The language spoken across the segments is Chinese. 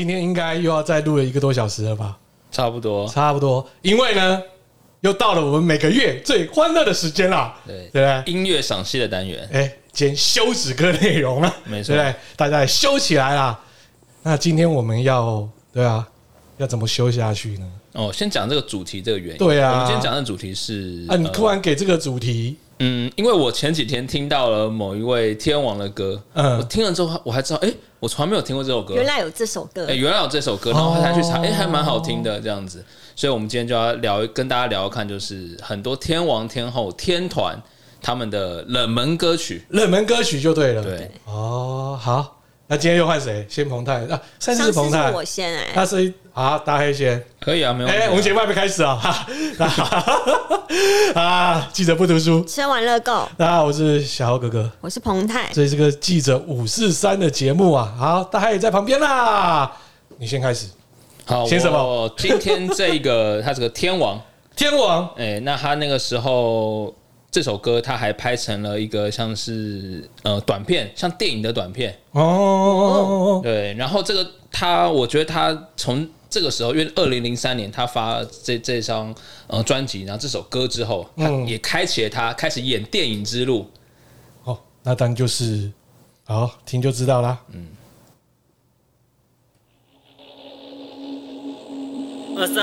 今天应该又要再录了一个多小时了吧？差不多，差不多，因为呢，又到了我们每个月最欢乐的时间啦。对对不对？音乐赏析的单元，哎，兼休止歌内容了，没错，对不对？大家也休起来啦。那今天我们要，对啊，要怎么休下去呢？哦，先讲这个主题，这个原因。对啊，我们今天讲的主题是啊，你突然给这个主题。嗯，因为我前几天听到了某一位天王的歌，嗯，我听了之后，我还知道，哎、欸，我从来没有听过这首歌，原来有这首歌，哎、欸，原来有这首歌，然后他去查，哎、欸，还蛮好听的这样子，所以我们今天就要聊，跟大家聊看，就是很多天王天后天团他们的冷门歌曲，冷门歌曲就对了，对，哦，好。那今天又换谁？先彭泰啊，上次是彭太，我先哎，那是啊，大黑先可以啊，没有。哎，我们节目还没开始啊，啊，记者不读书，吃完乐购。大家好，我是小豪哥哥，我是彭太，这是个记者五四三的节目啊。好，大黑也在旁边啦，你先开始。好，先什么？今天这个 他是个天王，天王。哎，那他那个时候。这首歌他还拍成了一个像是呃短片，像电影的短片哦。对，然后这个他，我觉得他从这个时候，因为二零零三年他发这这张呃专辑，然后这首歌之后，他也开启了他开始演电影之路。哦，那当然就是好听就知道啦。嗯。是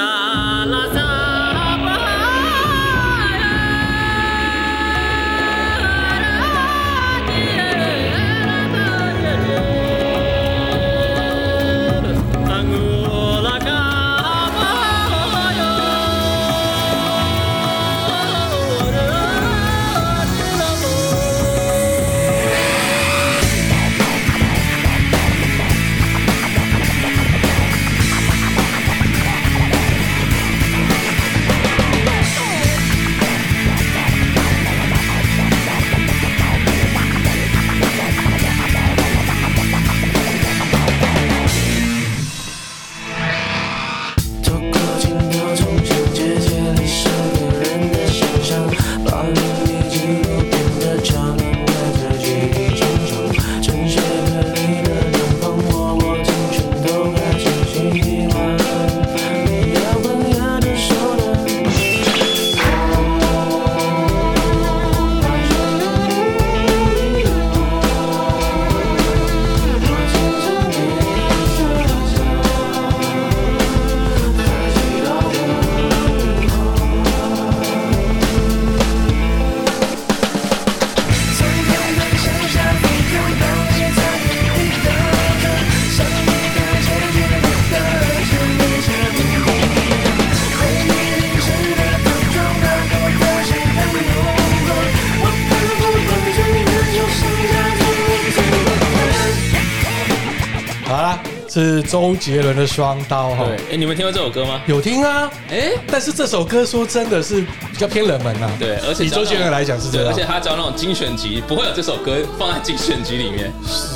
周杰伦的《双刀》哈，对，哎，你们听过这首歌吗？有听啊，哎，但是这首歌说真的是比较偏冷门呐，对，而且以周杰伦来讲是这样，而且他找那种精选集，不会有这首歌放在精选集里面，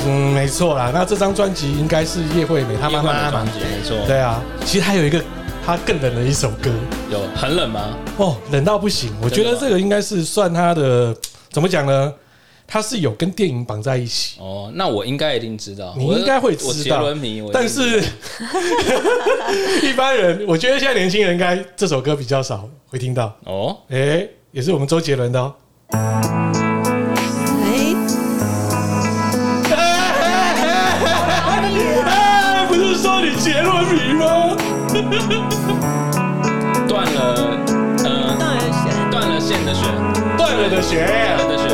嗯，没错啦，那这张专辑应该是叶惠美他妈妈的专辑，没错，对啊，其实还有一个他更冷的一首歌，有很冷吗？哦，冷到不行，我觉得这个应该是算他的，怎么讲呢？他是有跟电影绑在一起哦，那我应该一定知道，你应该会知道。杰伦迷，但是 一般人，我觉得现在年轻人应该这首歌比较少会听到哦。哎，也是我们周杰伦的哦。哎，不是说你杰伦迷吗？断了，呃，断了弦，断了线的弦，断了的弦，断了的弦。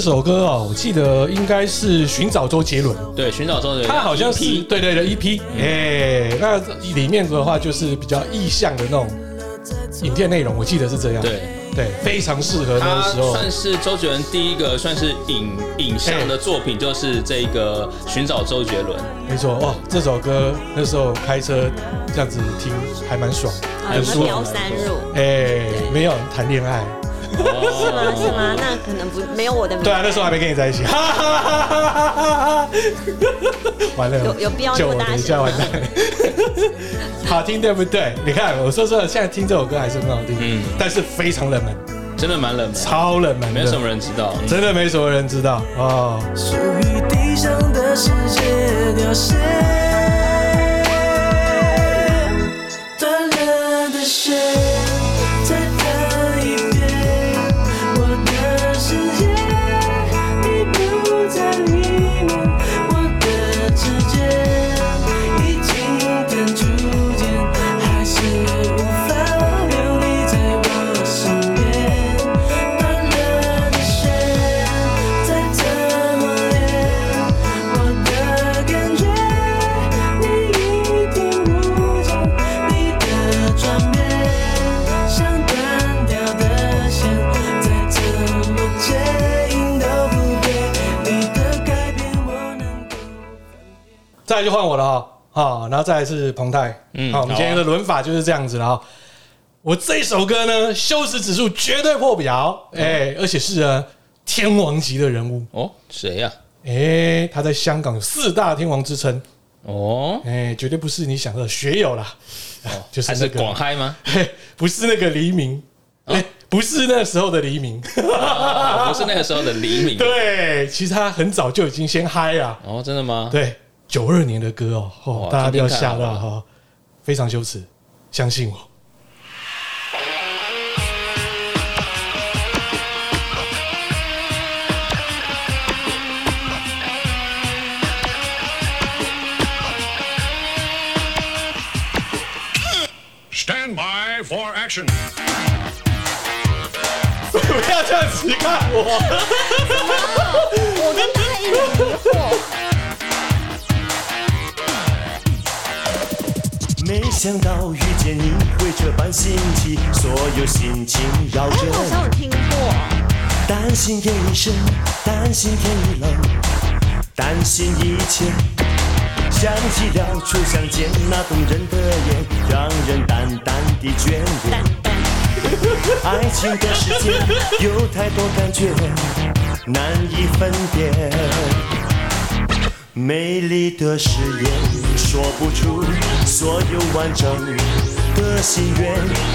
这首歌哦，我记得应该是寻找周杰伦。对，寻找周杰伦，他好像是对对对，EP。哎，那里面的话就是比较意象的那种影片内容，我记得是这样。对，对，非常适合那个时候。算是周杰伦第一个算是影影像的作品，就是这个《寻找周杰伦》。没错，哇，这首歌那时候开车这样子听还蛮爽，很舒服。三入，哎，没有谈恋爱。是吗？是吗？那可能不没有我的名。对啊，那时候还没跟你在一起。完了，有有必要那么大声吗？好听对不对？你看，我说说，现在听这首歌还是很好听，嗯，但是非常冷门，真的蛮冷门，超冷门，没什么人知道，真的没什么人知道哦。属于地上的世界凋谢，断了的线。来就换我了哈，好，然后再来是彭泰，嗯，好，我们今天的轮法就是这样子了哈。我这一首歌呢，羞耻指数绝对破表，哎，而且是呢天王级的人物。哦，谁呀？哎，他在香港有四大天王之称。哦，哎，绝对不是你想的学友啦，就是那个广嗨吗？不是那个黎明，哎，不是那时候的黎明，不是那个时候的黎明，对，其实他很早就已经先嗨了，哦，真的吗？对。九二年的歌哦，哦，大家不要吓到哈，非常羞耻，相信我。Stand by for action！不要这样子看我，我跟他一样迷惑。没想到遇见你会这般心急，所有心情绕着。哎，好像有听过。担心夜已深，担心天已冷，担心一切。想起了初相见那动人的眼，让人淡淡的眷恋。爱情的世界有太多感觉，难以分辨。美丽的誓言说不出所有完整的心愿，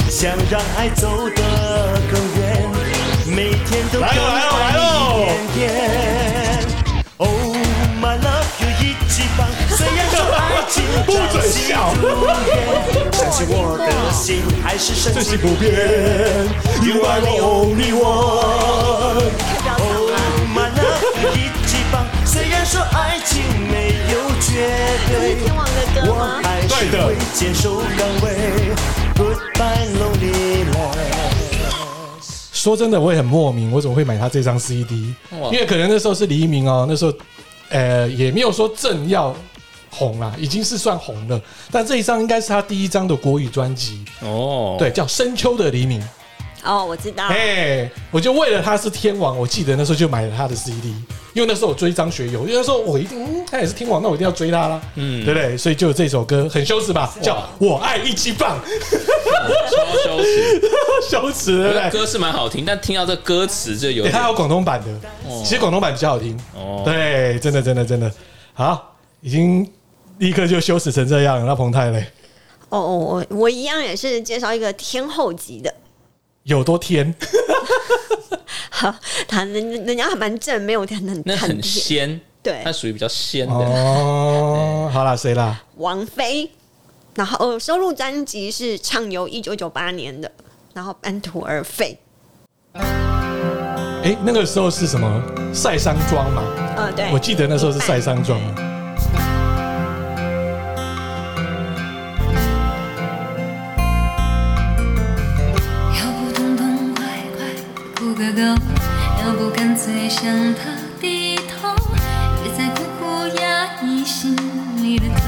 想让爱走得更远，每天都更爱一点点。Oh my love，有一级棒，虽然说爱情朝夕如烟，相信我的心还是深情不变。You are the only one。Oh my love，有一级棒，虽然说爱情。绝对，天王的歌吗？对的。说真的，我也很莫名，我怎么会买他这张 CD？因为可能那时候是黎明哦，那时候，呃，也没有说正要红啦，已经是算红了。但这一张应该是他第一张的国语专辑哦，对，叫《深秋的黎明》。哦，我知道。哎，我就为了他是天王，我记得那时候就买了他的 CD。因为那时候我追张学友，因为那时候我一定，嗯，他也是天王，那我一定要追他啦，嗯，对不对？所以就有这首歌很羞耻吧，叫我爱一级棒，超羞耻，羞耻，对不对？歌是蛮好听，但听到这歌词就有，他有广东版的，其实广东版比较好听，哦，对，真的，真的，真的，好，已经立刻就羞耻成这样，那彭太嘞？哦哦，我我一样也是介绍一个天后级的，有多天？好，他人人家还蛮正，没有很很那很仙，对，他属于比较仙的哦。好啦，谁啦？王菲，然后收录专辑是《畅游》，一九九八年的，然后《半途而废》。哎，那个时候是什么？晒伤妆嘛？嗯，对，我记得那时候是赛桑够。要不干脆向他低头，别再苦苦压抑心里的痛，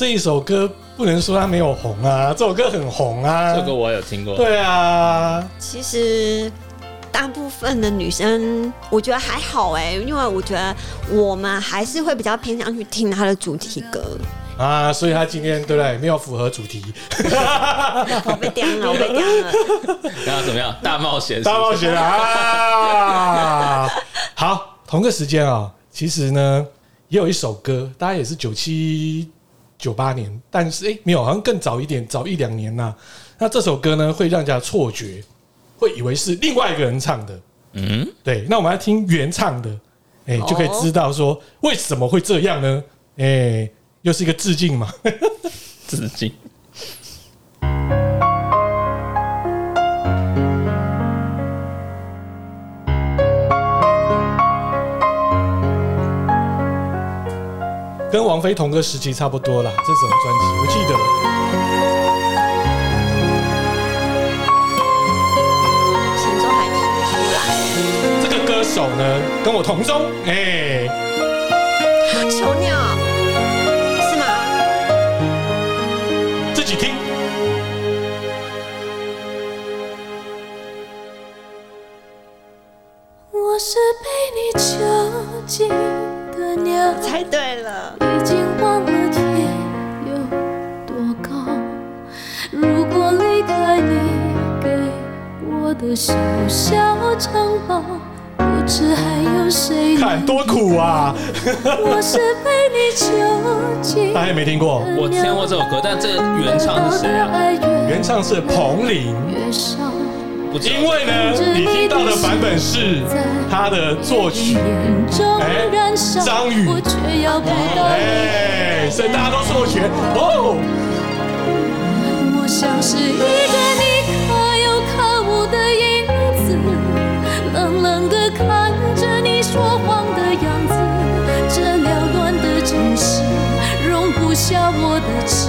这一首歌不能说它没有红啊，这首歌很红啊。这个我有听过。对啊，其实大部分的女生我觉得还好哎，因为我觉得我们还是会比较偏向去听它的主题歌啊，所以他今天对不对？没有符合主题。我被刁了，我被刁了。然后怎么样？大冒险？大冒险啊！好，同个时间啊、喔，其实呢。也有一首歌，大家也是九七九八年，但是哎、欸，没有，好像更早一点，早一两年呐、啊。那这首歌呢，会让人家错觉，会以为是另外一个人唱的。嗯，对。那我们来听原唱的，哎、欸，就可以知道说为什么会这样呢？哎、欸，又是一个致敬嘛，致敬。跟王菲同个时期差不多啦，这首专辑我记得。前奏还听不出来。这个歌手呢，跟我同宗，哎、欸，囚鸟是吗？自己听。我是被你囚禁的鸟，猜对了。已经忘了天有多高。如果离开你给我的小小城堡，不知还有谁？看多苦啊！我是被你囚禁。大家有没听过？我听过这首歌，但这原唱是谁啊？原唱是彭羚。因为呢，你听到的版本是他的作曲，哎，张宇，哎，所以大家都错觉哦。我像是一个你可有可无的影子，冷冷的看着你说谎的样子，这缭乱的城市容不下我的痴，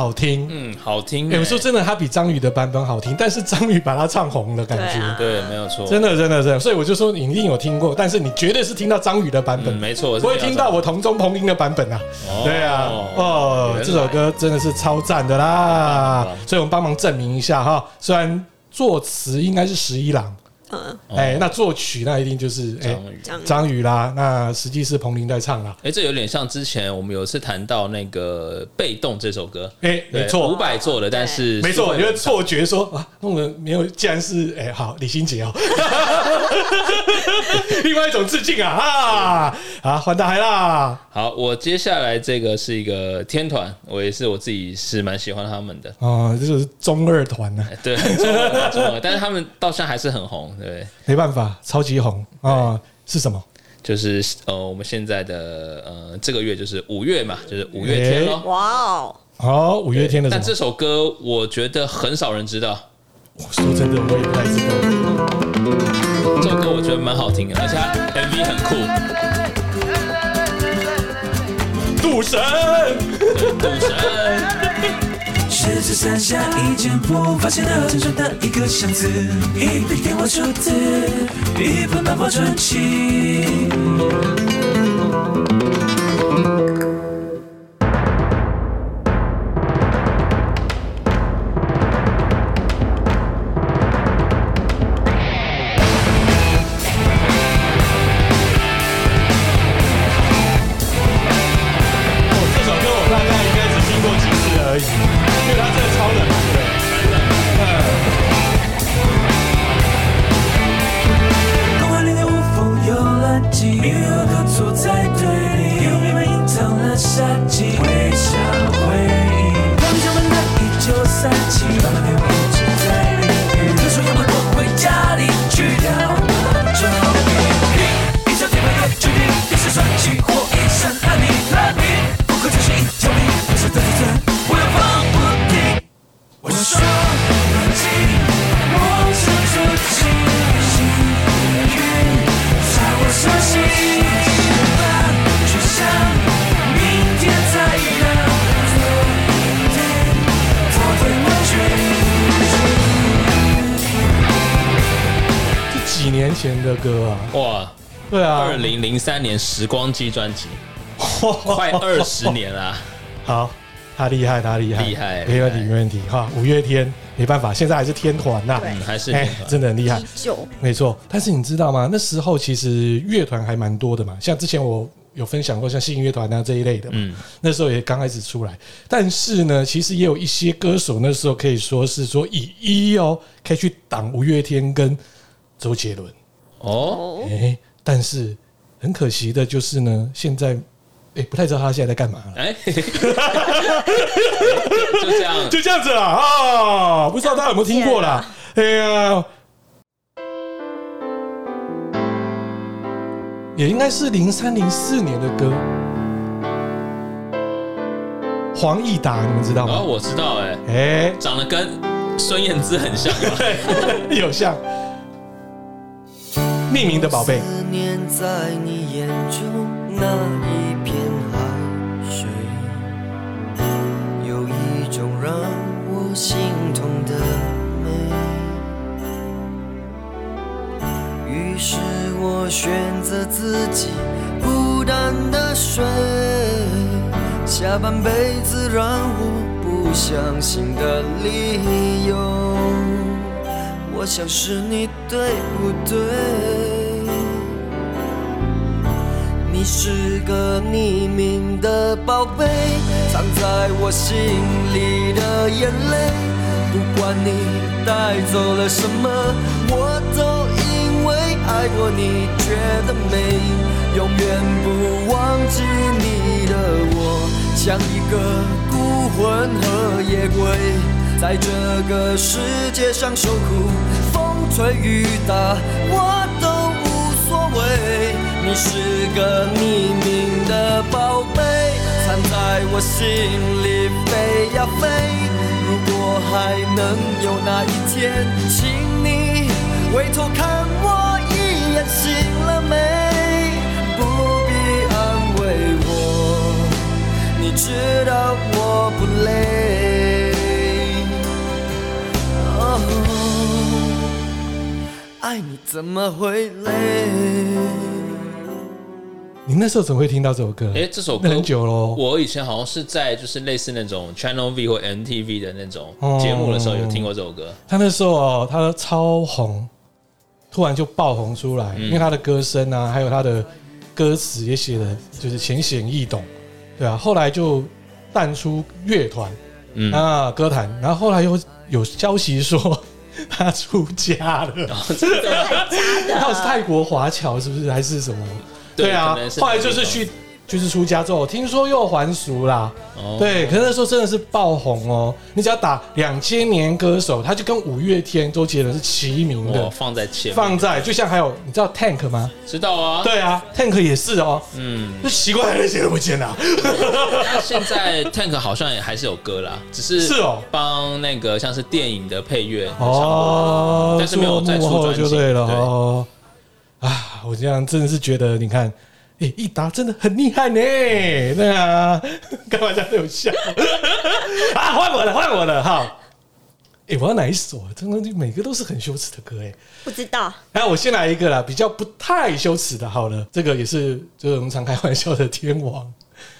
好听，嗯，好听。有时候真的，他比张宇的版本好听，但是张宇把他唱红了，感觉对，没有错，真的，真的，真的。所以我就说，你一定有听过，但是你绝对是听到张宇的版本，没错，不会听到我同中彭羚的版本啊。对啊，哦，这首歌真的是超赞的啦。所以我们帮忙证明一下哈，虽然作词应该是十一郎。嗯，哎，那作曲那一定就是张宇，张宇啦。那实际是彭羚在唱啦。哎，这有点像之前我们有一次谈到那个《被动》这首歌。哎，没错，伍佰做的，但是没错，我觉得错觉说啊，弄得没有，竟然是哎，好，李心洁哦，另外一种致敬啊啊！啊，换大海啦。好，我接下来这个是一个天团，我也是我自己是蛮喜欢他们的。哦，这就是中二团呢。对，中二，中二，但是他们到现在还是很红。对，没办法，超级红啊！是什么？就是呃，我们现在的呃，这个月就是五月嘛，就是五月天喽。哇哦，好，五月天的。但这首歌我觉得很少人知道。我说真的，我也不太知道。这首歌我觉得蛮好听的，而且 MV 很酷。赌神，赌神。狮子山下一间铺，发现了真正的一个箱子，一笔电话出自，一本漫画传奇。时光机专辑，快二十年了。好，他厉害，他厉害，厉害，没问题，没问题。哈，五月天没办法，现在还是天团呐，嗯，还是真的很厉害，没错。但是你知道吗？那时候其实乐团还蛮多的嘛，像之前我有分享过，像信乐团啊这一类的，嗯，那时候也刚开始出来。但是呢，其实也有一些歌手那时候可以说是说以一哦，可以去挡五月天跟。周杰伦哦，哎、欸，但是很可惜的就是呢，现在哎、欸，不太知道他现在在干嘛了。哎，就这样，就这样子了啊！不知道大家有没有听过啦？哎呀，也应该是零三零四年的歌，黄义达，你们知道吗？哦，我知道、欸，哎，哎，长得跟孙燕姿很像，有像。匿名的宝贝。思念在你眼中那一片海水，有一种让我心痛的美。于是我选择自己孤单的睡，下半辈子让我不相信的理由。我想是你对不对？你是个匿名的宝贝，藏在我心里的眼泪。不管你带走了什么，我都因为爱过你觉得美。永远不忘记你的我，像一个孤魂和野鬼。在这个世界上受苦，风吹雨打我都无所谓。你是个匿名的宝贝，藏在我心里飞呀飞。如果还能有那一天，请你回头看我一眼，醒了没？不必安慰我，你知道我不累。爱你怎么会累？你那时候怎么会听到这首歌？哎，这首歌很久喽。我以前好像是在就是类似那种 Channel V 或 MTV 的那种节目的时候有听过这首歌。他那时候哦，他超红，突然就爆红出来，因为他的歌声啊，还有他的歌词也写的就是浅显易懂，对啊。后来就淡出乐团，嗯啊，歌坛，然后后来又有消息说。他出家了？他是泰国华侨，是不是？还是什么？对啊，后来就是去。就是出家之后，听说又还俗啦。哦，对，可是那时候真的是爆红哦。你只要打两千年歌手，他就跟五月天、周杰伦是齐名的，放在前，放在就像还有你知道 Tank 吗？知道啊，对啊，Tank 也是哦。嗯，就奇怪那些都不见了。现在 Tank 好像也还是有歌啦，只是是哦，帮那个像是电影的配乐哦，但是没有再出专辑就对了哦。啊，我这样真的是觉得，你看。哎，益达真的很厉害呢！对啊，干嘛这样有笑？啊，换我了，换我了哈！哎，我要哪一首啊？真的，每个都是很羞耻的歌哎。不知道。哎，我先来一个啦，比较不太羞耻的。好了，这个也是就是我们常开玩笑的天王，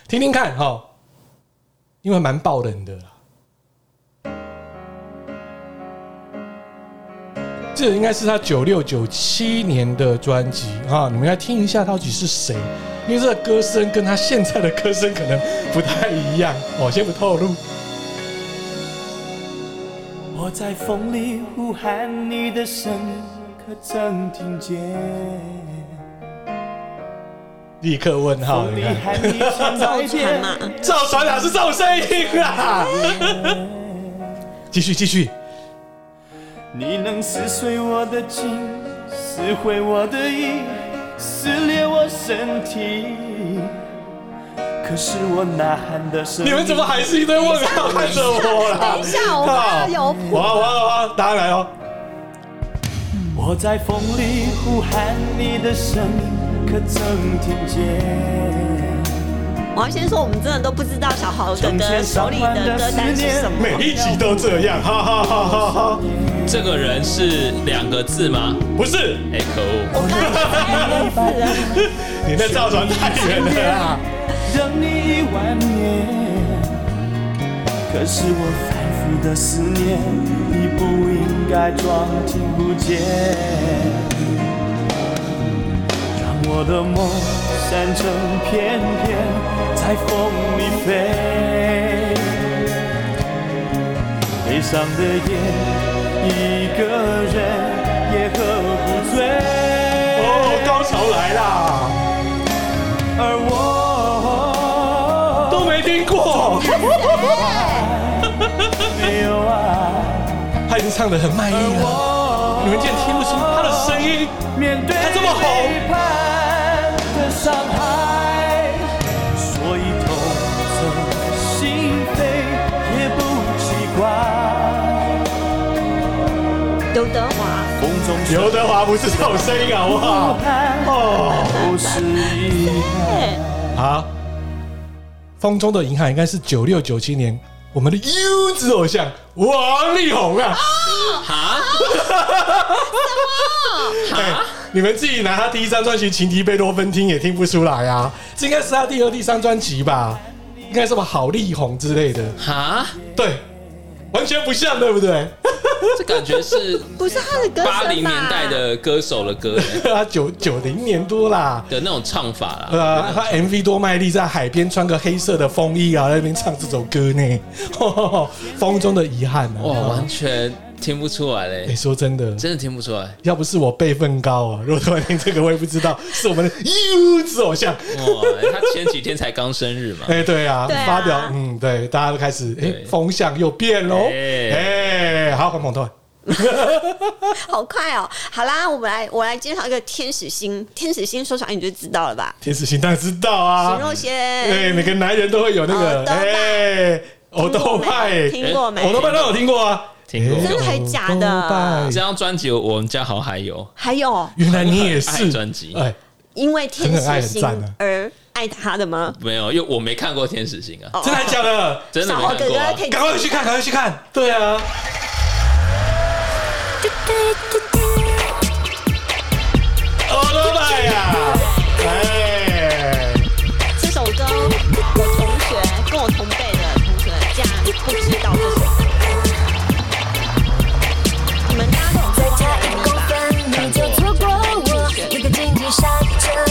听听看哈，因为蛮爆冷的啦。这应该是他九六九七年的专辑啊，你们来听一下到底是谁？因为这个歌声跟他现在的歌声可能不太一样，我先不透露。我在风里呼喊你的声音，可曾听见？立刻问号，你看，赵传嘛？赵传哪是这种声音啊？继 续继续。你能撕碎我的情，撕毁我的意，撕裂我身体。可是我呐喊的声音，你们怎么还是一堆问号看着我啦？等一下，我要有谱。好，好，好，好，答案来哦。我在风里呼喊你的声音，可曾听见？我要先说，我们真的都不知道小豪哥哥手里的歌单是什么。每一集都这样，哈哈哈哈哈！这个人是两个字吗？不是，哎，可恶！你那造船太远了啊！等你一万年，可是我反复的思念，你不应该装听不见，让我的梦。散成片片，在风里飞。悲伤的夜，一个人也喝不醉。哦，高潮来啦！而我都没听过。没有啊，他已经唱得很卖力了，你们竟然听不出他的声音，他这么红。刘德华，刘德华不是这种声音好不好？哦，不是遗憾。好，风中的遗憾应该是九六九七年我们的优质偶像王力宏啊。啊？什么？啊？你们自己拿他第一张专辑《情敌贝多芬》听也听不出来啊，这应该是他第二、第三专辑吧？应该是什么好力宏之类的哈？对，完全不像，对不对？这感觉是不是他的歌？八零年代的歌手的歌，他九九零年多啦的那种唱法啦。呃，他 MV 多卖力，在海边穿个黑色的风衣啊，在那边唱这首歌呢，《风中的遗憾》啊，哇，完全。听不出来嘞！你说真的，真的听不出来。要不是我辈分高啊，如果突然听这个，我也不知道是我们的优质偶像。哇，他前几天才刚生日嘛。哎，对啊，发表，嗯，对，大家都开始，哎，风向又变喽。哎，好，黄鹏头，好快哦！好啦，我们来，我来介绍一个天使星。天使星说出来你就知道了吧？天使星当然知道啊。徐若瑄，对，每个男人都会有那个，哎，欧兜派，听过没？欧兜拜都有听过啊。听过。真的还假的？这张专辑我们家好还有，还有，原来你也是。专辑，哎，因为天使星而爱他的吗？没有，因为我没看过天使星啊，真的还假的？真的没看过，赶快去看，赶快去看，对啊。欧兜拜呀，哎，这首歌我同学跟我同辈的同学竟然不知道这首。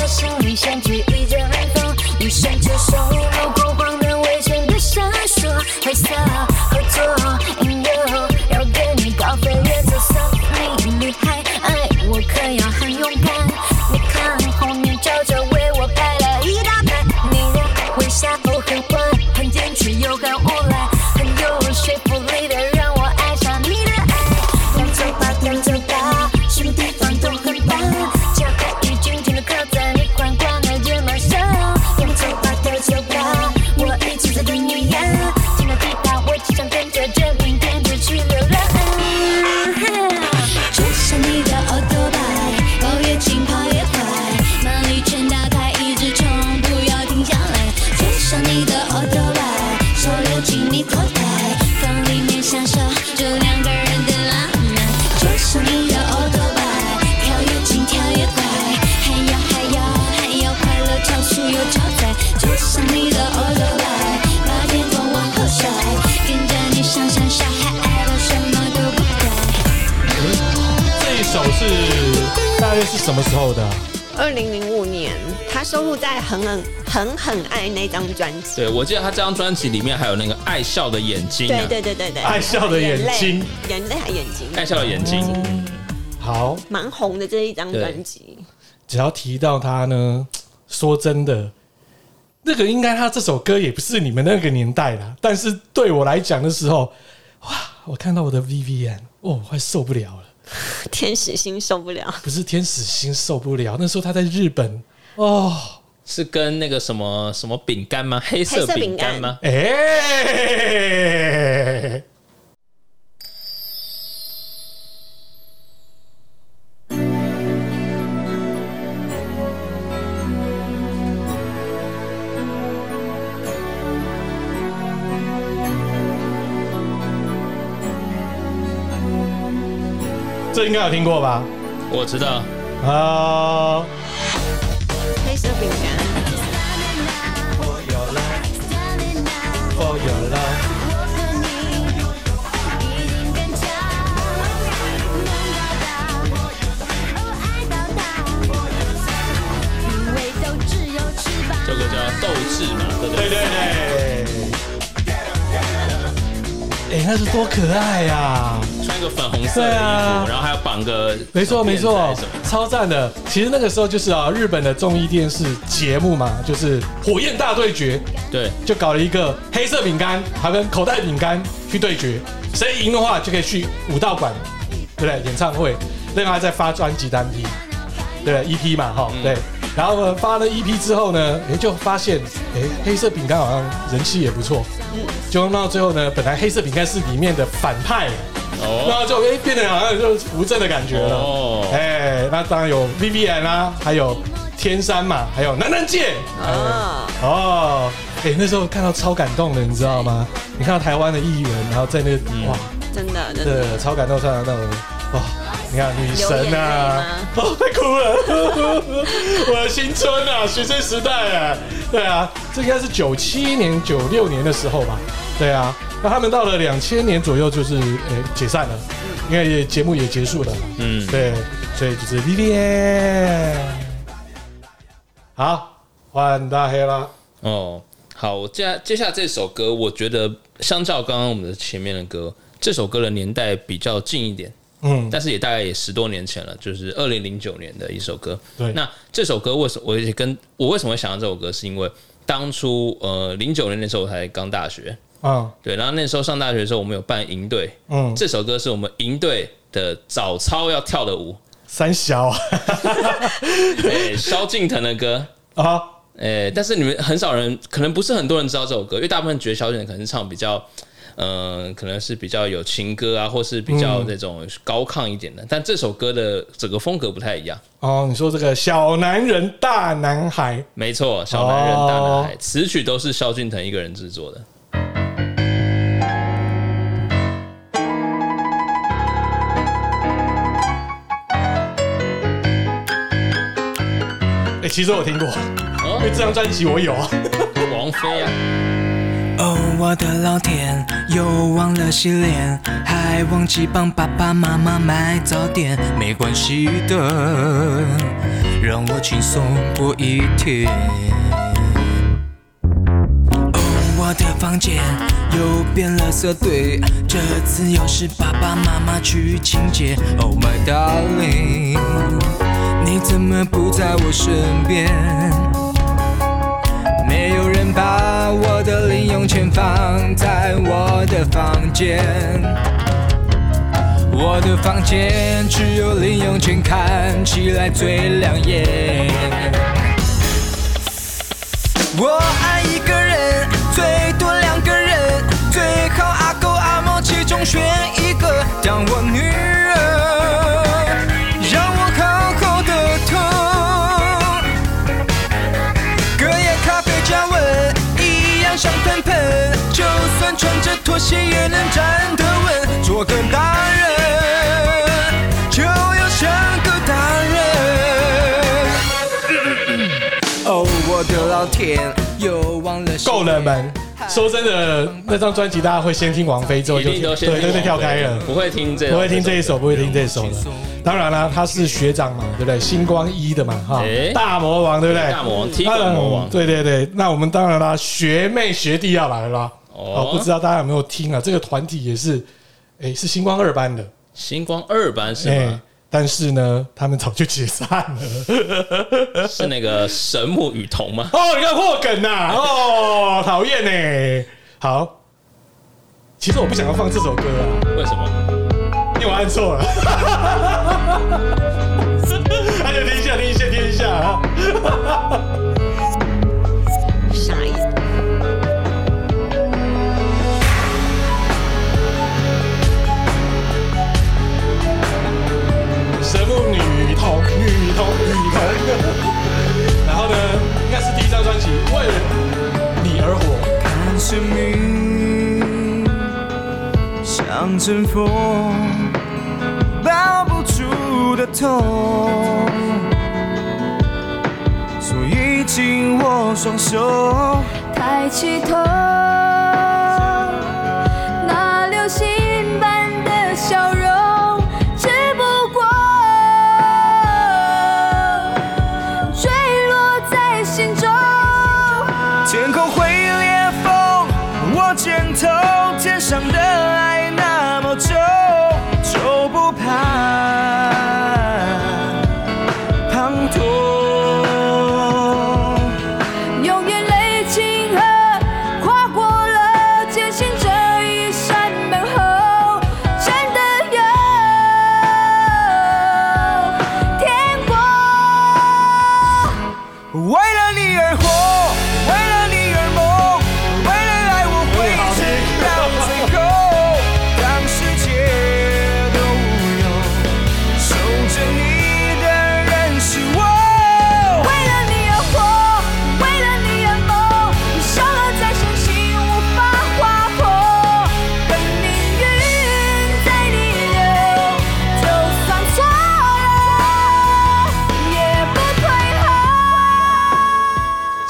心里掀起一阵风雨伸出手抹光光的微尘的闪烁黑色。什么时候的？二零零五年，他收录在《很很很很爱》那张专辑。对，我记得他这张专辑里面还有那个爱笑的眼睛。对对对对对，爱笑的眼睛，眼泪还眼睛，爱笑的眼睛。好，蛮红的这一张专辑。只要提到他呢，说真的，那个应该他这首歌也不是你们那个年代啦。但是对我来讲的时候，哇，我看到我的 Vivian，哦，快受不了了。天使星受不了，不是天使星受不了。那时候他在日本哦，是跟那个什么什么饼干吗？黑色饼干吗？哎、欸。这应该有听过吧？我知道啊。黑色饼干。这个叫斗志嘛，对对对。哎，那是多可爱呀！穿一个粉红色的衣服，然后还要绑个，没错没错，超赞的。其实那个时候就是啊，日本的综艺电视节目嘛，就是火焰大对决。对，就搞了一个黑色饼干，还跟口袋饼干去对决，谁赢的话就可以去武道馆，对不对？演唱会，另外再发专辑单批，对，EP 嘛，哈，对。然后呢，发了 EP 之后呢，哎，就发现，哎，黑色饼干好像人气也不错。嗯。就到最后呢，本来黑色饼干是里面的反派，哦，然后就哎变得好像就扶正的感觉了。哦。哎，那当然有 Vivian 啦，还有天山嘛，还有南南界。啊。哦。哎，那时候看到超感动的，你知道吗？你看到台湾的艺人，然后在那个哇，真的，真的，超感动，超感动，哇。你看女神啊，哦，快哭了！我的青春啊，学生时代啊，对啊，这应该是九七年、九六年的时候吧？对啊，那他们到了两千年左右，就是呃解散了，因为节目也结束了。嗯，对，所以就是 Vivian。好，换大黑啦。哦，好，接接下来这首歌，我觉得相较刚刚我们的前面的歌，这首歌的年代比较近一点。嗯，但是也大概也十多年前了，就是二零零九年的一首歌。对，那这首歌为什么我也跟我为什么会想到这首歌，是因为当初呃零九年那时候我才刚大学啊，对，然后那时候上大学的时候我们有办营队，嗯，这首歌是我们营队的早操要跳的舞，三小，对，萧敬腾的歌。啊，哎，但是你们很少人，可能不是很多人知道这首歌，因为大部分觉得萧敬腾可能是唱比较。嗯，可能是比较有情歌啊，或是比较那种高亢一点的，嗯、但这首歌的整个风格不太一样。哦，你说这个小男人大男孩，没错，小男人大男孩，词、哦、曲都是萧敬腾一个人制作的。欸，其实我听过，哦、因为这张专辑我有啊，王菲啊。哦，我的老天，又忘了洗脸，还忘记帮爸爸妈妈买早点。没关系的，让我轻松过一天。哦，我的房间又变了色对，这次又是爸爸妈妈去清洁。Oh my darling，你怎么不在我身边？没有人把我的零用钱放在我的房间，我的房间只有零用钱看起来最亮眼。我爱一个人，就算穿着拖鞋也能站得稳。做个大人，就要像个大人。哦，我的老天，又忘了。够了们。说真的，那张专辑大家会先听王菲，之后就对对对跳开了，不会听这，不会听这一首，不会听这一首了。当然了，他是学长嘛，对不对？星光一的嘛，哈，大魔王，对不对？大魔王，踢馆魔王，对对对。那我们当然啦，学妹学弟要来了。哦，不知道大家有没有听啊？这个团体也是，哎，是星光二班的。星光二班是吗？但是呢，他们早就解散了。是那个神木雨桐吗？哦，你看破梗呐、啊！哦，讨厌呢。好，其实我不想要放这首歌啊。为什么？因为我按错了。大家听一下，听一下，听一下啊。然后呢，应该是第一张专辑《为你而活》。看生命像阵风，抱不住的。痛，所以紧握双手，抬起头。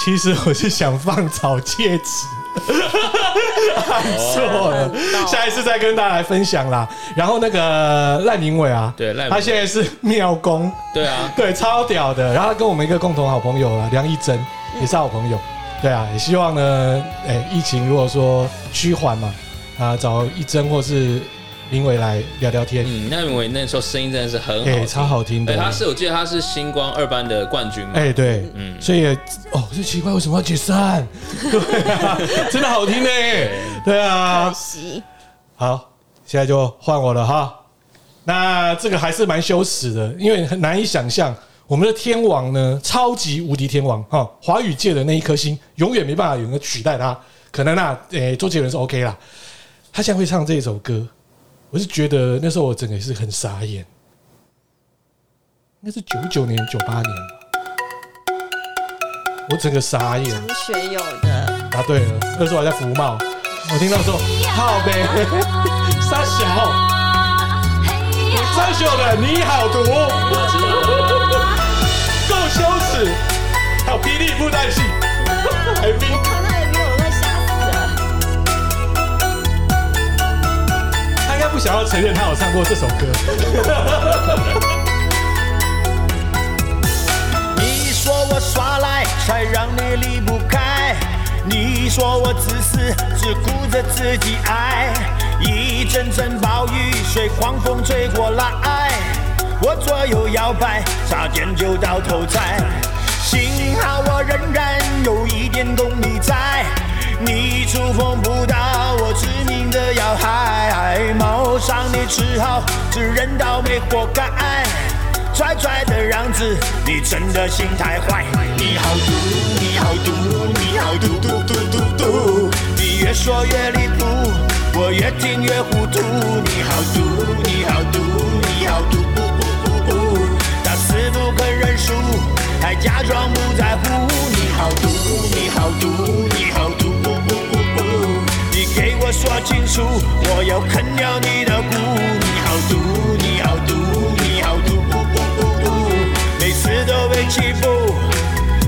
其实我是想放草戒指，按错了，下一次再跟大家来分享啦。然后那个赖明伟啊，对，赖，他现在是庙工，对啊，对，超屌的。然后他跟我们一个共同好朋友啊，梁一珍也是好朋友，对啊，也希望呢，哎，疫情如果说趋缓嘛，啊，找一珍或是。明伟来聊聊天。嗯，那林伟那时候声音真的是很好超好听的。他是我记得他是星光二班的冠军嘛。哎，欸，对，嗯，所以哦，就奇怪为什么要解散？对啊，真的好听呢。对啊，可惜。好，现在就换我了哈。那这个还是蛮羞耻的，因为很难以想象我们的天王呢，超级无敌天王哈，华语界的那一颗星，永远没办法有人取代他。可能啊，诶，欸，周杰伦是 OK 啦，他现在会唱这首歌。我是觉得那时候我整个也是很傻眼，应该是九九年、九八年，我整个傻眼。张学友的。答对了，那时候我还在服贸，我听到说好呗，傻 小，张学友的你好毒，够羞耻，还有霹雳布袋戏，MV。想要承认他有唱过这首歌。你说我耍赖才让你离不开，你说我自私只顾着自己爱，一阵阵暴雨随狂风吹过来，我左右摇摆，差点就到头栽，幸好我仍然有一点动力在。你触碰不到我致命的要害，冒上你只好自认倒霉活该，拽拽的样子，你真的心太坏。你好毒，你好毒，你好毒毒毒毒毒，你越说越离谱，我越听越糊涂。你好毒，你好毒，你好毒不不不不，他死不肯认输，还假装不在乎。你好毒，你好毒，你好。给我说清楚，我要啃掉你的骨。你好毒，你好毒，你好毒，呜呜呜呜，每次都被欺负，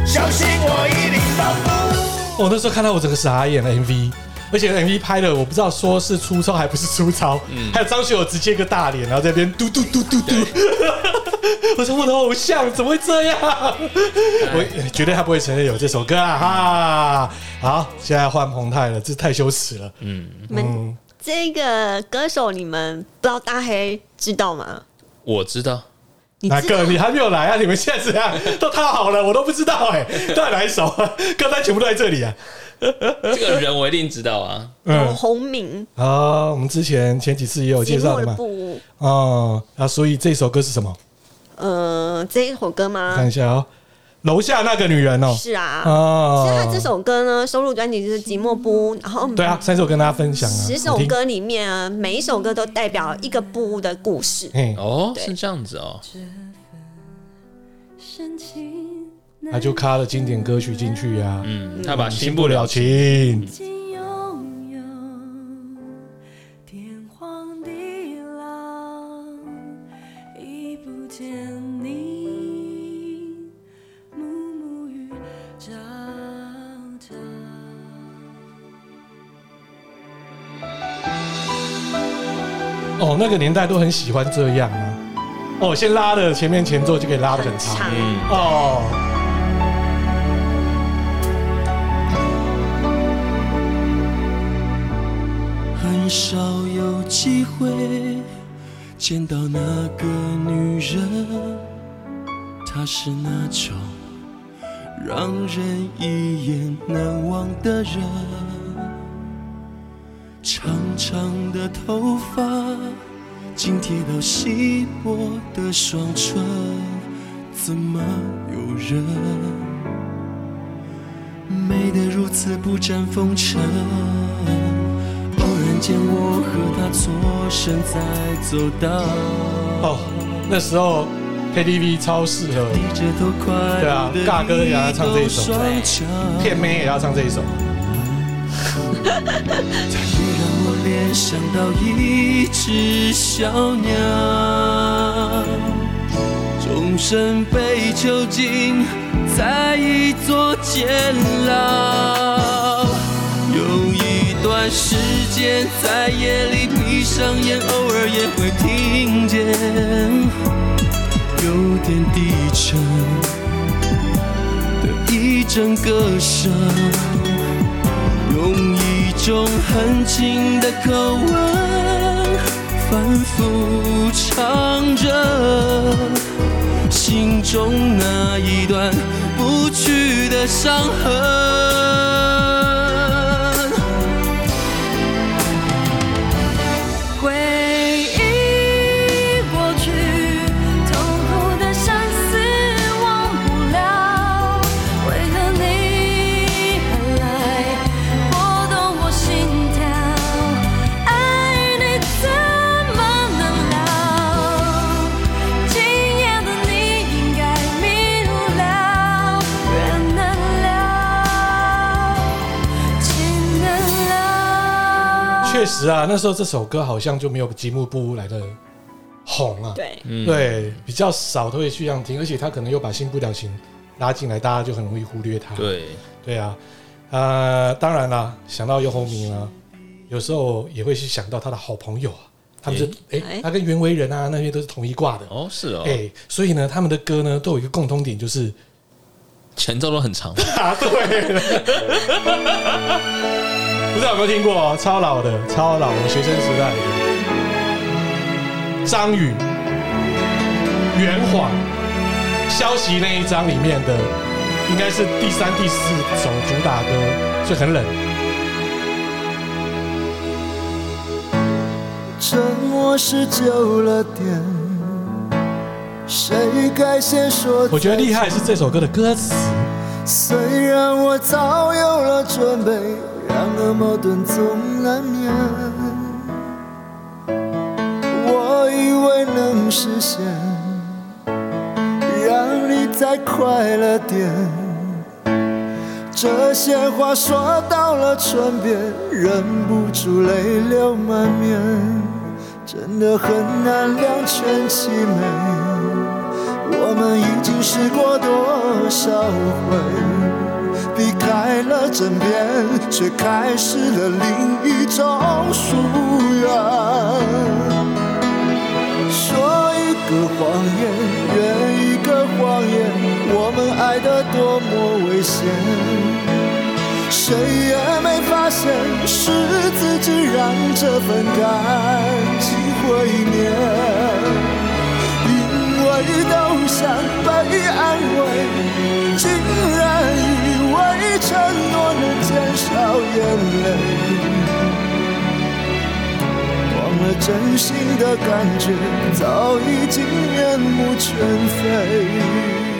小心我一定报复。我那时候看到我整个傻眼的 MV，而且 MV 拍的我不知道说是粗糙还不是粗糙，嗯，还有张学友直接一个大脸，然后在那边嘟嘟嘟嘟嘟。我说我的偶像怎么会这样？我绝对他不会承认有这首歌啊！哈，好，现在换彭泰了，这太羞耻了。嗯嗯，这个歌手你们不知道大黑知道吗？我知道，哪个？你还没有来啊？你们现在怎样？都套好了，我都不知道哎、欸，到底哪一首？歌单全部都在这里啊！这个人我一定知道啊，嗯，洪明啊，我们之前前几次也有介绍的嘛。哦，那，所以这首歌是什么？呃，这一首歌吗？看一下哦，楼下那个女人哦，是啊，哦，其实他这首歌呢，收录专辑就是《寂寞不屋》，然后对啊，三首跟大家分享啊，十首歌里面啊，每一首歌都代表一个不屋的故事。嗯哦，是这样子哦，他就卡了经典歌曲进去呀，嗯，他把新不了情。那个年代都很喜欢这样啊。哦，先拉的前面前奏就可以拉得很长。嗯。哦。很少有机会见到那个女人，她是那种让人一眼难忘的人，长长的头发。紧贴到稀薄的双唇，怎么有人美得如此不沾风尘？偶然间我和她错身在走道，哦，那时候 KTV 超适合，对啊，尬哥也要唱这一首，骗妹也要唱这一首。联想到一只小鸟，终身被囚禁在一座监牢。有一段时间在夜里闭上眼，偶尔也会听见有点低沉的一阵歌声。用一种很轻的口吻，反复唱着心中那一段不去的伤痕。实啊，那时候这首歌好像就没有吉木布来的红啊。对，对，比较少都会去这样听，而且他可能又把新不了情拉进来，大家就很容易忽略他。对，对啊，呃，当然啦，想到游鸿明啊，有时候也会去想到他的好朋友啊，他们是哎、欸欸，他跟袁惟仁啊那些都是同一挂的哦，是哦，哎、欸，所以呢，他们的歌呢都有一个共通点，就是前奏都很长。啊，对。不知道有没有听过？超老的，超老的学生时代的张宇、圆谎、消息那一张里面的，应该是第三、第四首主打歌，所以很冷。沉默是久了点，谁该先说？我觉得厉害是这首歌的歌词。虽然我早有了准备。两个矛盾总难免，我以为能实现，让你再快乐点。这些话说到了唇边，忍不住泪流满面，真的很难两全其美。我们已经试过多少回？离开了枕边，却开始了另一种疏远。说一个谎言，圆一个谎言，我们爱得多么危险，谁也没发现是自己让这份感情毁灭。因为都想被安慰，承诺能减少眼泪，忘了真心的感觉早已经面目全非。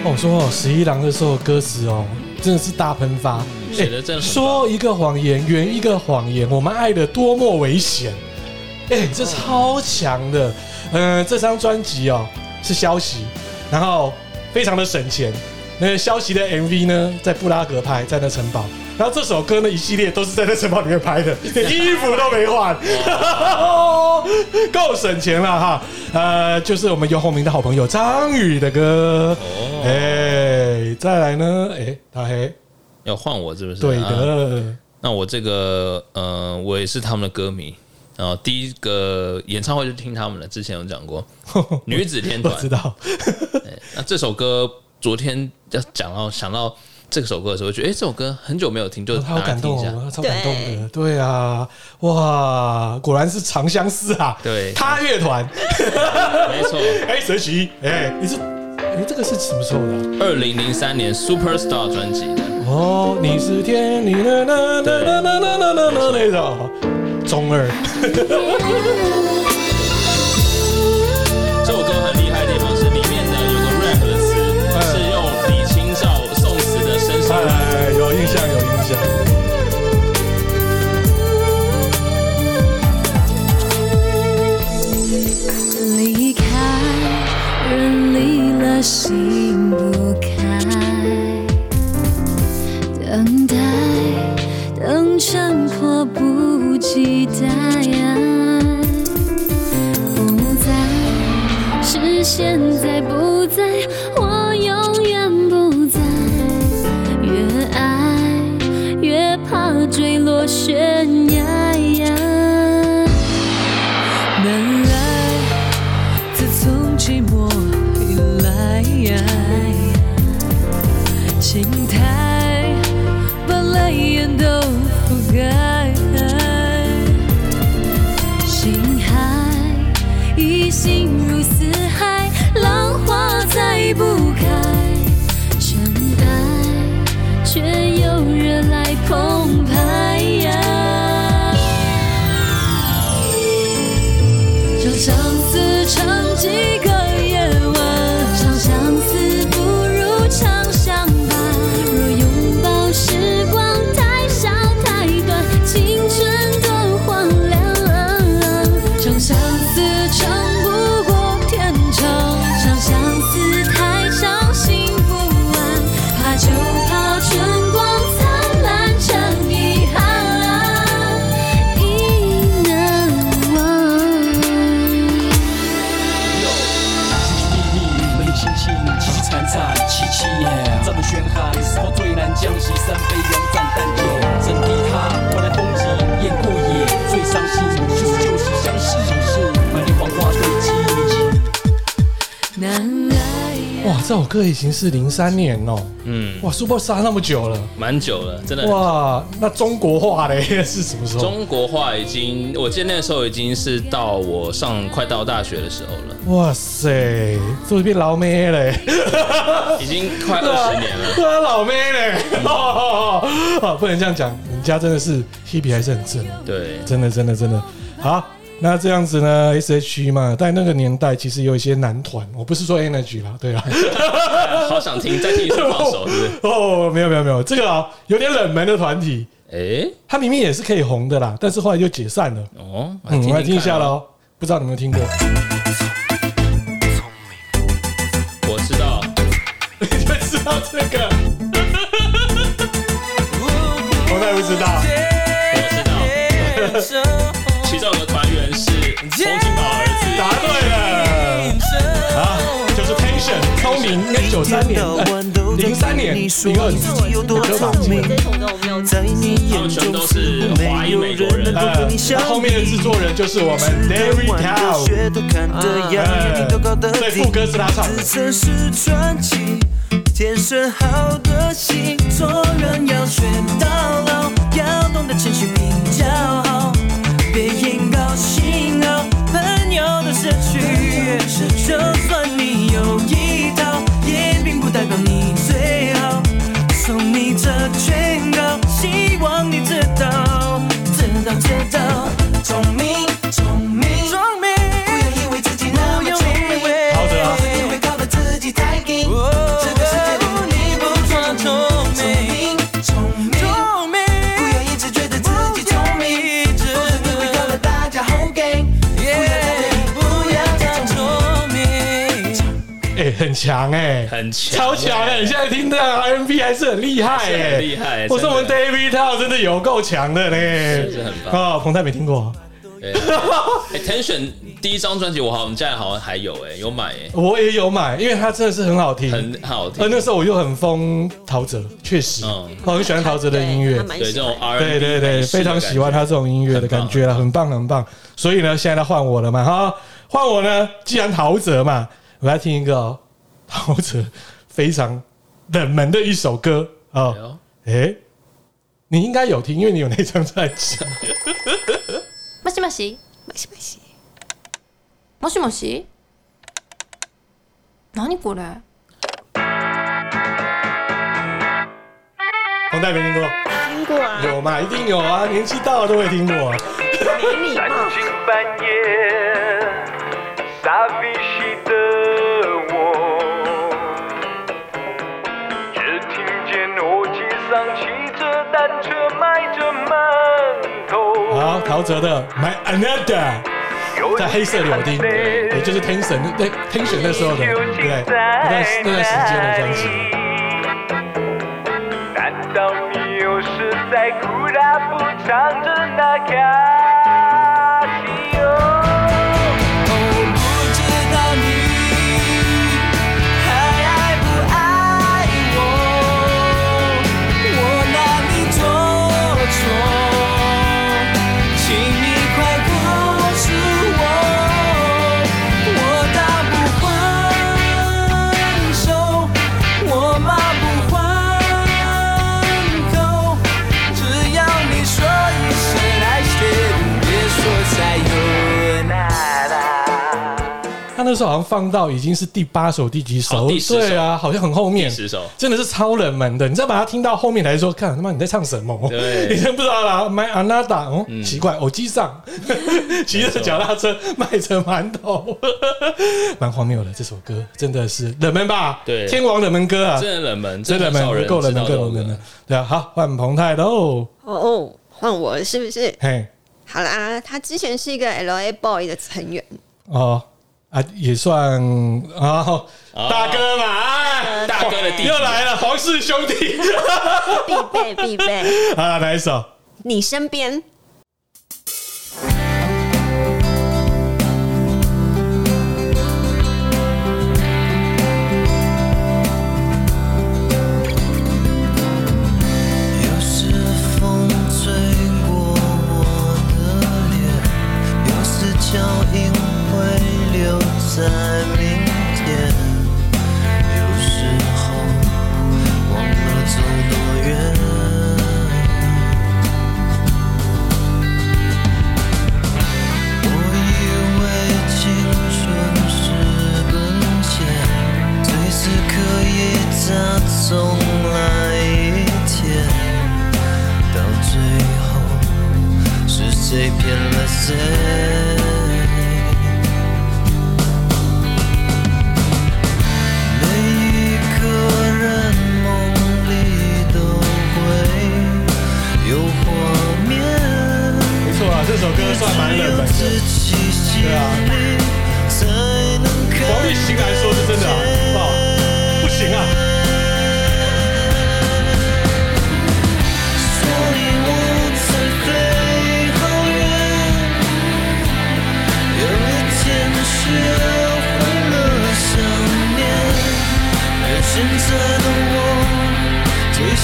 哦，说哦，十一郎的时候歌词哦，真的是大喷发，写的真、欸、说一个谎言，圆一个谎言，我们爱的多么危险，哎、欸，这超强的。嗯、呃，这张专辑哦是消息，然后非常的省钱。那个消息的 MV 呢，在布拉格拍，在那城堡。然后这首歌呢，一系列都是在那城堡里面拍的，连衣服都没换，够省钱了哈。呃，就是我们游鸿明的好朋友张宇的歌。哎、欸，再来呢？哎、欸，大黑要换我是不是？对的、啊。那我这个呃，我也是他们的歌迷。然后第一个演唱会就听他们的，之前有讲过 女子天团，知道。那这首歌昨天要讲到想到这首歌的时候，觉得哎，这首歌很久没有听，就好感动哦，超感动的。对啊，哇，果然是长相思啊。对，他乐团，没错。哎，神奇？哎，你是哎，这个是什么时候的？二零零三年 Superstar 专辑的。哦，你是天，你那那那那那那那那那那首。中二，离开人离了心不开。等待这首歌已经是零三年哦，嗯，哇，Superstar 那么久了，蛮久了，真的。哇，那中国话嘞 是什么时候？中国话已经，我记得那个时候已经是到我上快到大学的时候了。哇塞，这么变老妹嘞，已经快二十年了。对啊，老妹嘞，啊，不能这样讲，人家真的是 Hebe 还是很正，对，真的，真的，真的，好。那这样子呢？S.H.E 嘛，在那个年代其实有一些男团，我不是说 Energy 啦，对啊，好想听，再听一次放手，是不是？哦，没有没有没有，这个啊有点冷门的团体，哎、欸，它明明也是可以红的啦，但是后来就解散了。哦，嗯，我们来听一下喽，不知道你有没有听过？三年，零三年，零二年，歌？吧，基本。他们全都是华裔美国人，呃，后面的制作人就是我们 David Tao，呃，对，副歌？是他唱的。别因高兴哦，朋友的失去，就算你有宣告，希望你知道，知道知道，聪明很强哎，很强，超强哎！你现在听到 R&B 还是很厉害哎，厉害！我说我们 David Tao 真的有够强的嘞，是很棒。哦！彭泰没听过，Attention 第一张专辑，我好像家里好像还有哎，有买哎，我也有买，因为它真的是很好听，很好听。而那时候我又很疯陶喆，确实，我很喜欢陶喆的音乐，对这种 R，对对对，非常喜欢他这种音乐的感觉了，很棒。很棒。所以呢，现在要换我了嘛，哈，换我呢，既然陶喆嘛，我来听一个陶喆非常冷门的一首歌啊，哎。你应该有听，因为你有那张专辑。もしもし，もしもし，もしもし，何これ？彭太没听过？听过啊？有嘛？一定有啊！年纪大了都会听过啊。没礼貌。 陶喆的《My Another》在黑色柳丁，也就是天神那天神那时候的，对？那段那段时间的专辑。难道你又是在哭他不唱着那那时候好像放到已经是第八首、第几首？对啊，好像很后面，十首真的是超冷门的。你再把它听到后面来说，看他妈你在唱什么？你真 不知道啦。，My Anada，哦，奇怪，偶机上 骑着脚踏车卖着馒头，蛮荒谬的。这首歌真的是冷门吧？对，天王冷门歌啊，真的冷门，真的冷门，够冷门，够冷门的。对啊，好，换彭太喽。哦哦，换我是不是？嘿，好啦，他之前是一个 LA Boy 的成员哦。啊，也算啊，大哥嘛，啊、大哥的弟弟又来了，皇室兄弟，必 备必备。啊，来一首？你身边。谁骗了谁？每一个人梦里都会有画面。没错啊，这首歌算蛮冷门的。对啊，王力来说是真。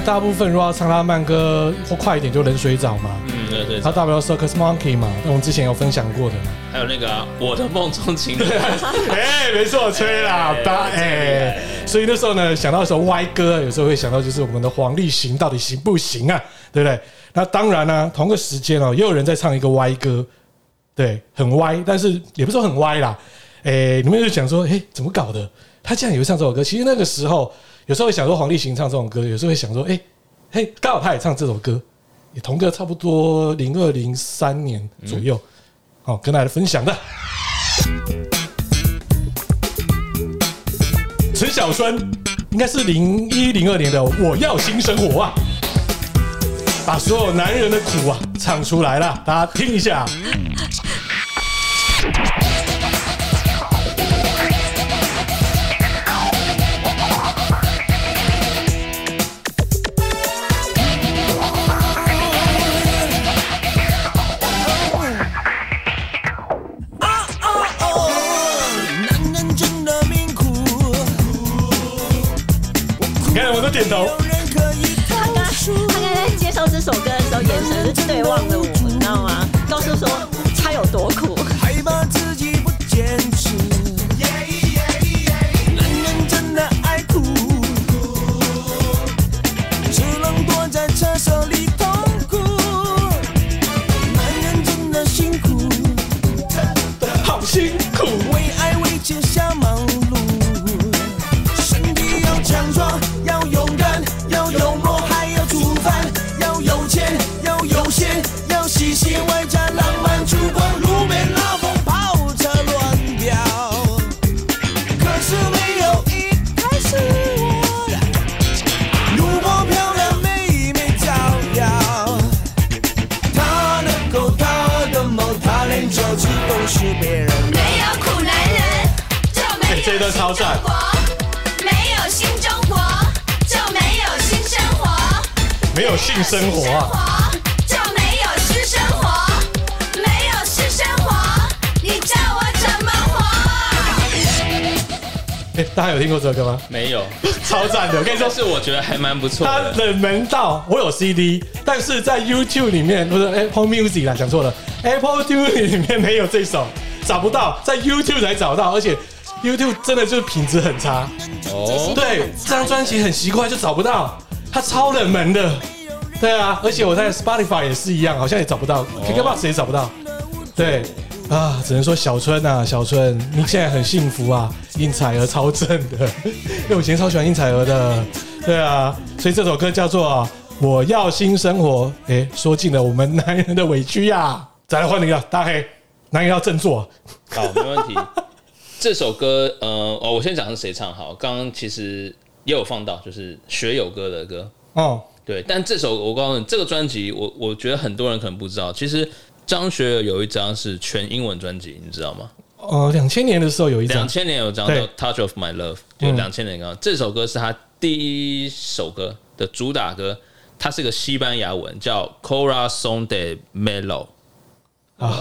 大部分如果要唱他慢歌或快一点，就冷水澡嘛。嗯，对对。他大不了 Circus Monkey 嘛，那我们之前有分享过的嘛。还有那个、啊、我的梦中情人，哎，没错，吹啦，哎。所以那时候呢，想到一首歪歌，有时候会想到就是我们的黄立行到底行不行啊？对不对？那当然呢、啊，同个时间哦，也有人在唱一个歪歌，对，很歪，但是也不是说很歪啦。哎，你们就想说，哎，怎么搞的？他竟然也会唱这首歌？其实那个时候。有时候会想说黄立行唱这种歌，有时候会想说，哎，嘿，刚好他也唱这首歌，也同个差不多零二零三年左右，好、嗯、跟大家分享的。陈小春应该是零一零二年的《我要新生活》啊，把所有男人的苦啊唱出来了，大家听一下。点眼神是对望着我，你知道吗？告诉说他有多苦。没有性生活啊。欸、大家有听过这首歌吗？没有，超赞的！我跟你说，是我觉得还蛮不错。它冷门到我有 CD，但是在 YouTube 里面不是 Apple Music 啦，讲错了，Apple Music 里面没有这首，找不到，在 YouTube 才找到，而且 YouTube 真的就是品质很差。哦，对，这张专辑很奇怪，就找不到，它超冷门的。对啊，而且我在 Spotify 也是一样，好像也找不到，KKBOX 也找不到。对。啊，只能说小春啊，小春，你现在很幸福啊！应采儿超正的，因为我以前超喜欢应采儿的，对啊，所以这首歌叫做《我要新生活》。哎，说尽了我们男人的委屈呀、啊！再来换一个大黑，男人要振作。好，没问题。这首歌，呃，哦，我先讲是谁唱好。刚刚其实也有放到，就是学友哥的歌。哦，对，但这首我告诉你，这个专辑，我我觉得很多人可能不知道，其实。张学友有一张是全英文专辑，你知道吗？哦，两千年的时候有一张，两千年有一张叫《Touch of My Love》，就两千年刚、嗯、这首歌是他第一首歌的主打歌，它是个西班牙文，叫《Corazón de Meló》。啊，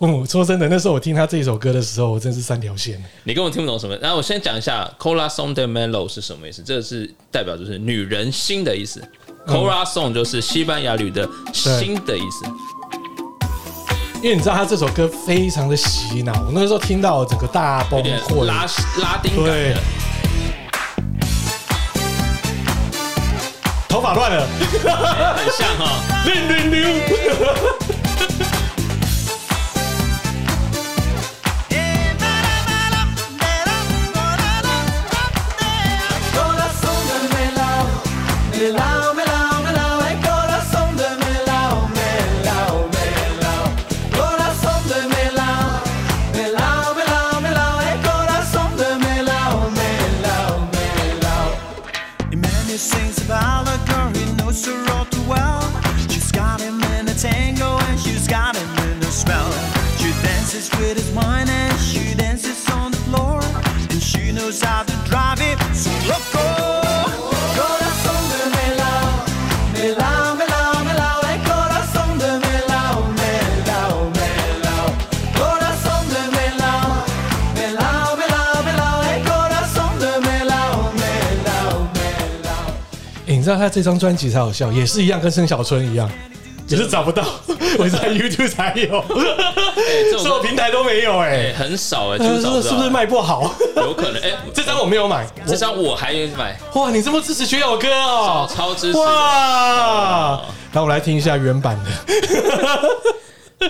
嗯，说真的，那时候我听他这首歌的时候，我真是三条线。你根本听不懂什么。然后我先讲一下《“cola song de melo”》是什么意思，这个是代表就是女人心的意思。嗯、Corazón 就是西班牙语的心的意思。因为你知道他这首歌非常的洗脑，我那个时候听到整个大崩溃，拉拉丁感的，对，头发乱了，很像哈，溜溜溜。你知道他这张专辑才好笑，也是一样，跟盛小春一样，也是找不到，我在 YouTube 才有，所有 平台都没有，哎，很少，哎，就是不是卖不好？有可能，哎，这张我没有买，这张我还有买。哇，你这么支持学友哥哦，超支持！哇，那我们来听一下原版的，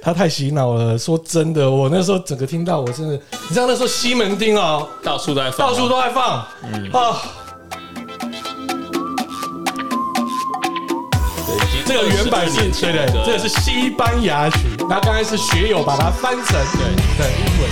他太洗脑了。说真的，我那时候整个听到，我真的，你知道那时候西门町哦，到处都在放，到处都在放，嗯啊。这个原版是对对，这个是西班牙曲，那刚才是学友把它翻成对对英文。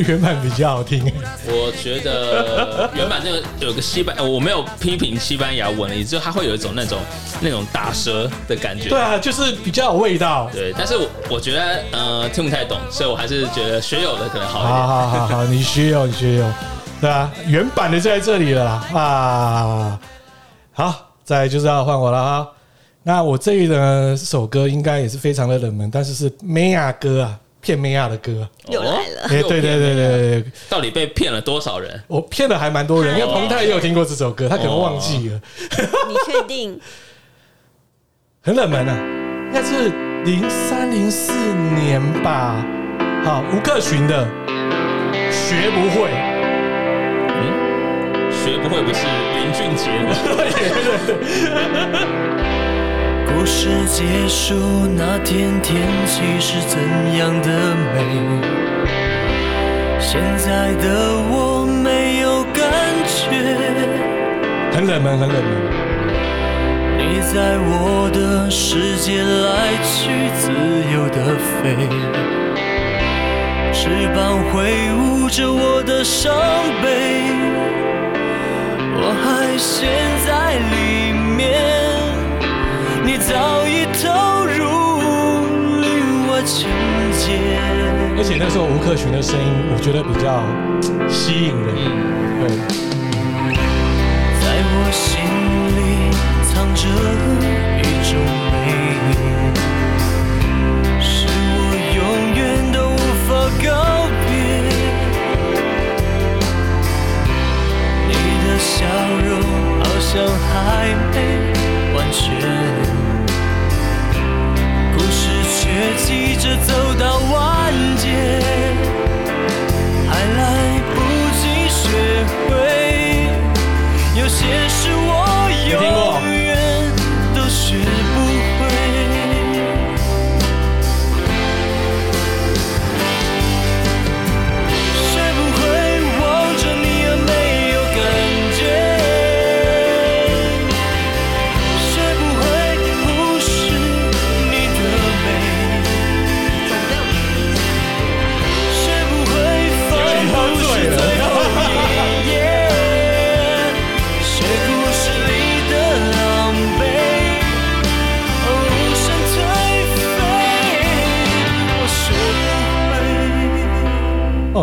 原版比较好听，我觉得原版这个有个西班，我没有批评西班牙文的意思，就它会有一种那种那种打舌的感觉。对啊，就是比较有味道。对，但是我我觉得呃听不太懂，所以我还是觉得学友的可能好一点。好好好好，你学友你学友，对啊，原版的就在这里了啦啊。好，再来就是要换我了啊。那我这一呢首歌应该也是非常的冷门，但是是妹仔歌啊。骗妹亚的歌又来了，哎，对对对对对，到底被骗了多少人？我骗了还蛮多人，因为彭泰也有听过这首歌，他可能忘记了。你确定？很冷门啊，应该是零三零四年吧。好，吴克群的学不会，嗯，学不会不是林俊杰吗？对 对对。故事结束那天，天气是怎样的美？现在的我没有感觉，很冷门，很冷门。你在我的世界来去自由的飞，翅膀挥舞着我的伤悲，我还陷在里面。你早已投入另我情节，而且那时候吴克群的声音，我觉得比较吸引人。对，在我心里藏着一种美，是我永远都无法告别。你的笑容好像还没完全。故事却急着走到完结，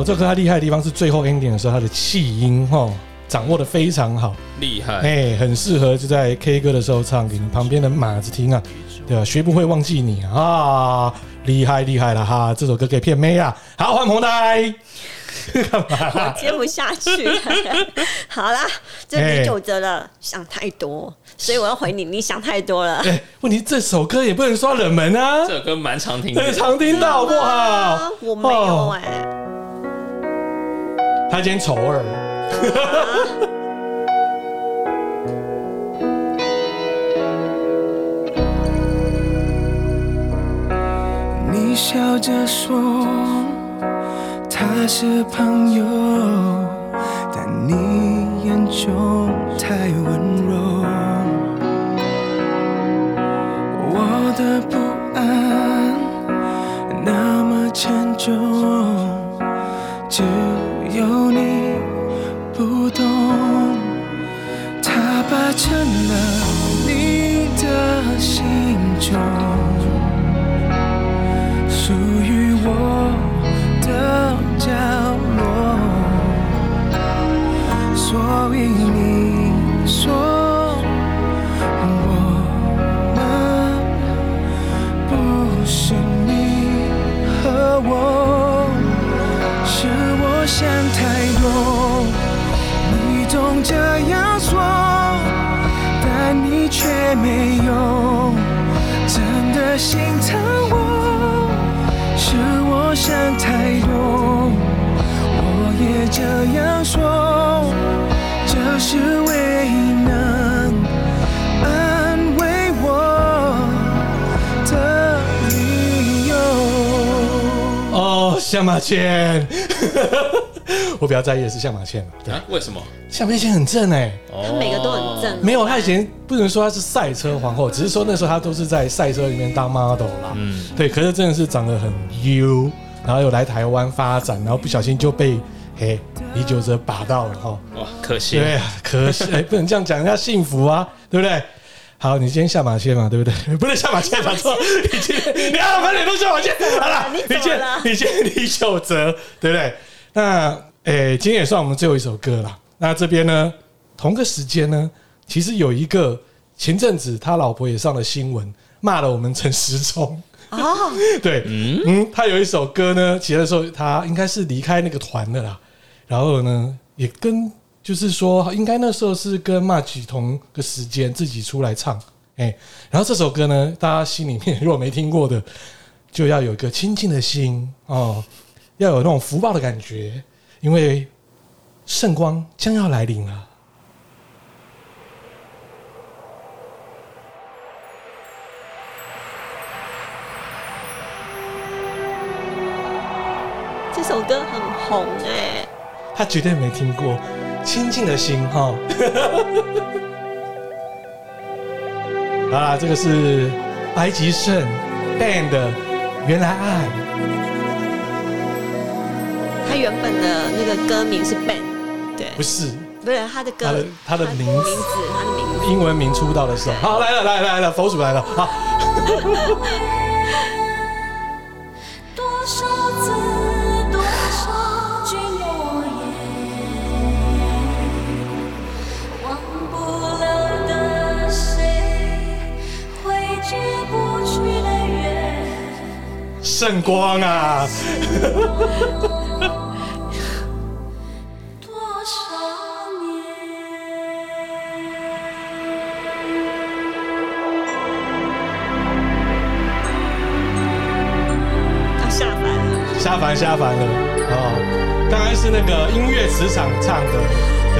这个他厉害的地方是最后 ending 的时候，他的气音哈掌握的非常好，厉害，哎，很适合就在 K 歌的时候唱给你旁边的马子听啊，对吧？学不会忘记你啊，厉害厉害了哈！这首歌可以骗妹啊，好，换红台，干嘛？我接不下去了，好啦，这第九折了，想太多，所以我要回你，你想太多了。哎，问题这首歌也不能说冷门啊，这首歌蛮常听的，对，常听到好不好？我没有哎。他今天丑二，你笑着说他是朋友，但你眼中太温柔，我的不安那么沉重。只有你不懂他霸占了你的心中。马倩，我比较在意的是向马倩对、啊，为什么？向马倩很正哎、欸，他每个都很正。没有，他以前不能说他是赛车皇后，只是说那时候他都是在赛车里面当 model 啦。嗯，对。可是真的是长得很优，然后又来台湾发展，然后不小心就被嘿李玖哲把到了哈。哇，可惜。对啊，可惜，哎，不能这样讲，人家幸福啊，对不对？好，你今天下马倩嘛，对不对？不能下马倩，讲错。你今天，你看满脸都下马倩，好了，你今天，你今天李玖哲，对不对？那，哎，今天也算我们最后一首歌了。那这边呢，同个时间呢，其实有一个前阵子他老婆也上了新闻，骂了我们陈时中。哦，对，嗯嗯，他有一首歌呢，其实那时候他应该是离开那个团的啦。然后呢，也跟就是说，应该那时候是跟 March 同个时间自己出来唱。哎，然后这首歌呢，大家心里面如果没听过的，就要有一个亲近的心哦，要有那种福报的感觉，因为。圣光将要来临了。这首歌很红哎，他绝对没听过《亲近的心》哈。啊，这个是白吉胜 band 的《原来爱》。他原本的那个歌名是 band。不是，不是他的歌，他的他的名字，名字，他的名字，英文名出道的时候，好来了来了来了，佛祖来了，好。圣光啊！下凡下凡了哦！刚刚是那个音乐磁场唱的，对。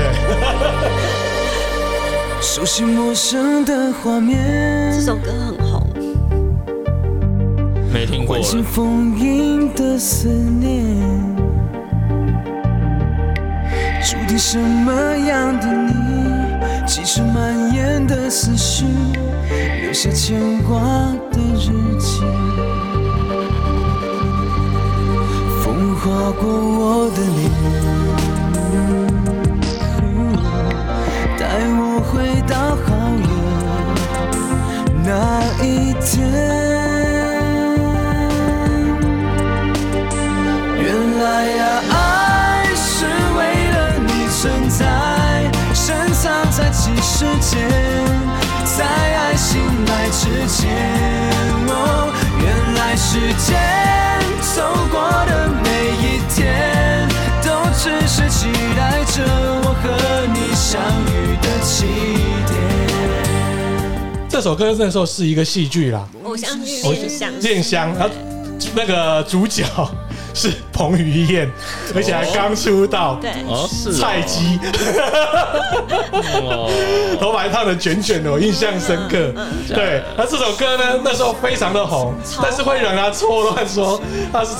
熟悉陌生的画面，这首歌很红，没听过。唤醒封印的思念，注定什么样的你，其实蔓延的思绪，留下牵挂的日记。风划过我的脸，带我回到好远那一天。在几世间，在爱醒来之前。哦，原来时间走过的每一。天都只是期待着我和你相遇的起点。这首歌那时候是一个戏剧啦，偶像剧恋香，恋香，然后那个主角。是彭于晏，而且还刚出道，对，是菜鸡，头发还烫的卷卷的，我印象深刻。对，那这首歌呢，那时候非常的红，但是会让他错乱说它是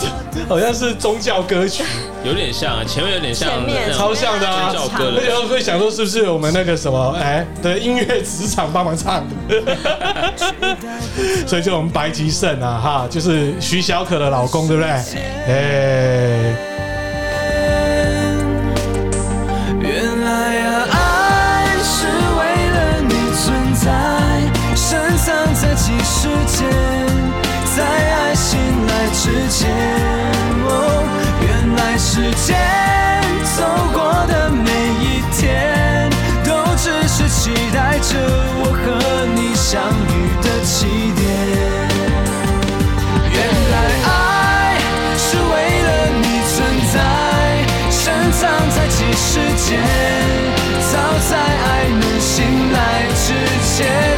好像是宗教歌曲，有点像，前面有点像，超像的啊，而且会想说是不是我们那个什么哎的音乐磁场帮忙唱的，所以就我们白吉胜啊哈，就是徐小可的老公，对不对？哎。时间。哦，原来时间走过的每一天，都只是期待着我和你相遇的起点。原来爱是为了你存在，深藏在几时间早在爱能醒来之前。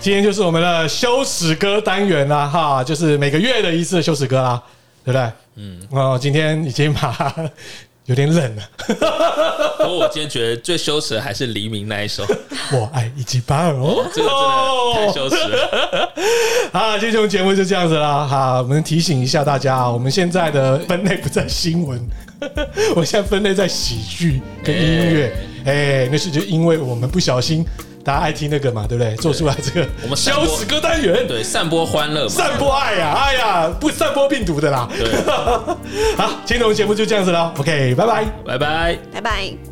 今天就是我们的羞耻歌单元啦，哈，就是每个月的一次羞耻歌啦，对不对？嗯，哦，今天已经把有点冷了。不过我今天觉得最羞耻的还是黎明那一首《我爱一级棒》哦，这个真的太羞耻了。好，今天节目就这样子啦。好，我们提醒一下大家，我们现在的分类不在新闻，我现在分类在喜剧跟音乐。哎、欸，那是就因为我们不小心。大家爱听那个嘛，对不对？做出来这个我们消死歌单元，对，散播欢乐，散播爱呀，哎呀，不散播病毒的啦。对，好，今天我们节目就这样子了。OK，拜拜，拜拜，拜拜。